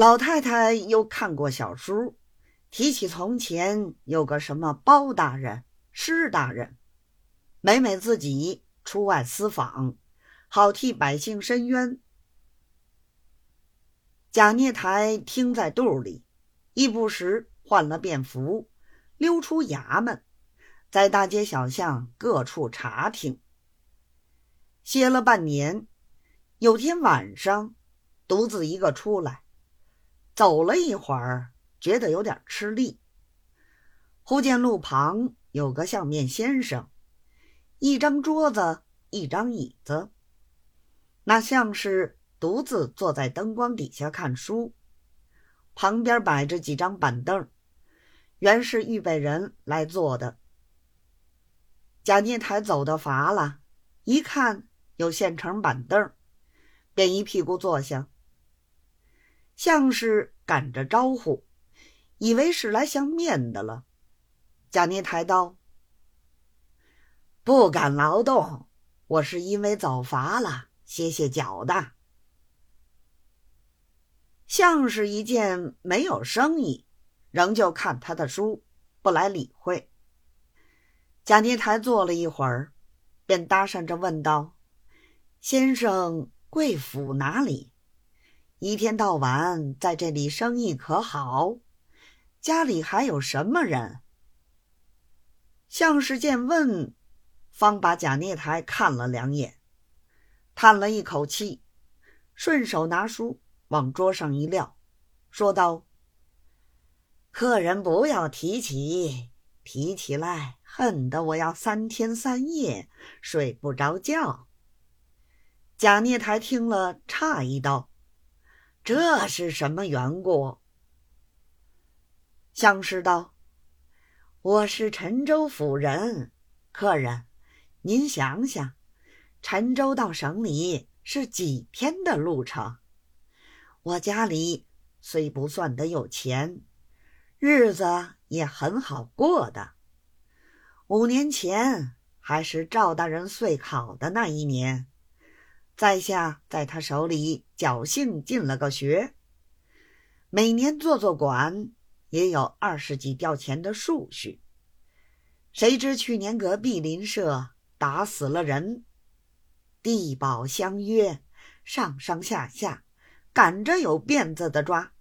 老太太又看过小书，提起从前有个什么包大人、施大人，每每自己出外私访，好替百姓伸冤。贾孽台听在肚里，一不时换了便服，溜出衙门，在大街小巷各处查听。歇了半年，有天晚上，独自一个出来。走了一会儿，觉得有点吃力。忽见路旁有个相面先生，一张桌子，一张椅子，那像是独自坐在灯光底下看书。旁边摆着几张板凳，原是预备人来坐的。贾念台走的乏了，一看有现成板凳，便一屁股坐下。像是赶着招呼，以为是来相面的了。贾念台道：“不敢劳动，我是因为走乏了，歇歇脚的。”像是一件没有生意，仍旧看他的书，不来理会。贾尼台坐了一会儿，便搭讪着问道：“先生贵府哪里？”一天到晚在这里生意可好？家里还有什么人？像是见问，方把贾孽台看了两眼，叹了一口气，顺手拿书往桌上一撂，说道：“客人不要提起，提起来恨得我要三天三夜睡不着觉。”贾孽台听了，诧异道。这是什么缘故？相师道：“我是陈州府人，客人，您想想，陈州到省里是几天的路程？我家里虽不算得有钱，日子也很好过的。五年前还是赵大人岁考的那一年。”在下在他手里侥幸进了个学，每年做做管，也有二十几吊钱的数序。谁知去年隔壁邻舍打死了人，地保相约，上上下下赶着有辫子的抓，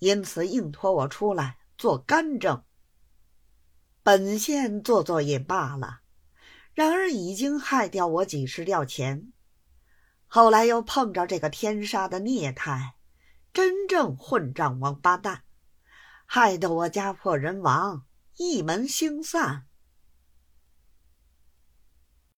因此硬拖我出来做干政。本县做做也罢了，然而已经害掉我几十吊钱。后来又碰着这个天杀的孽胎，真正混账王八蛋，害得我家破人亡，一门星散。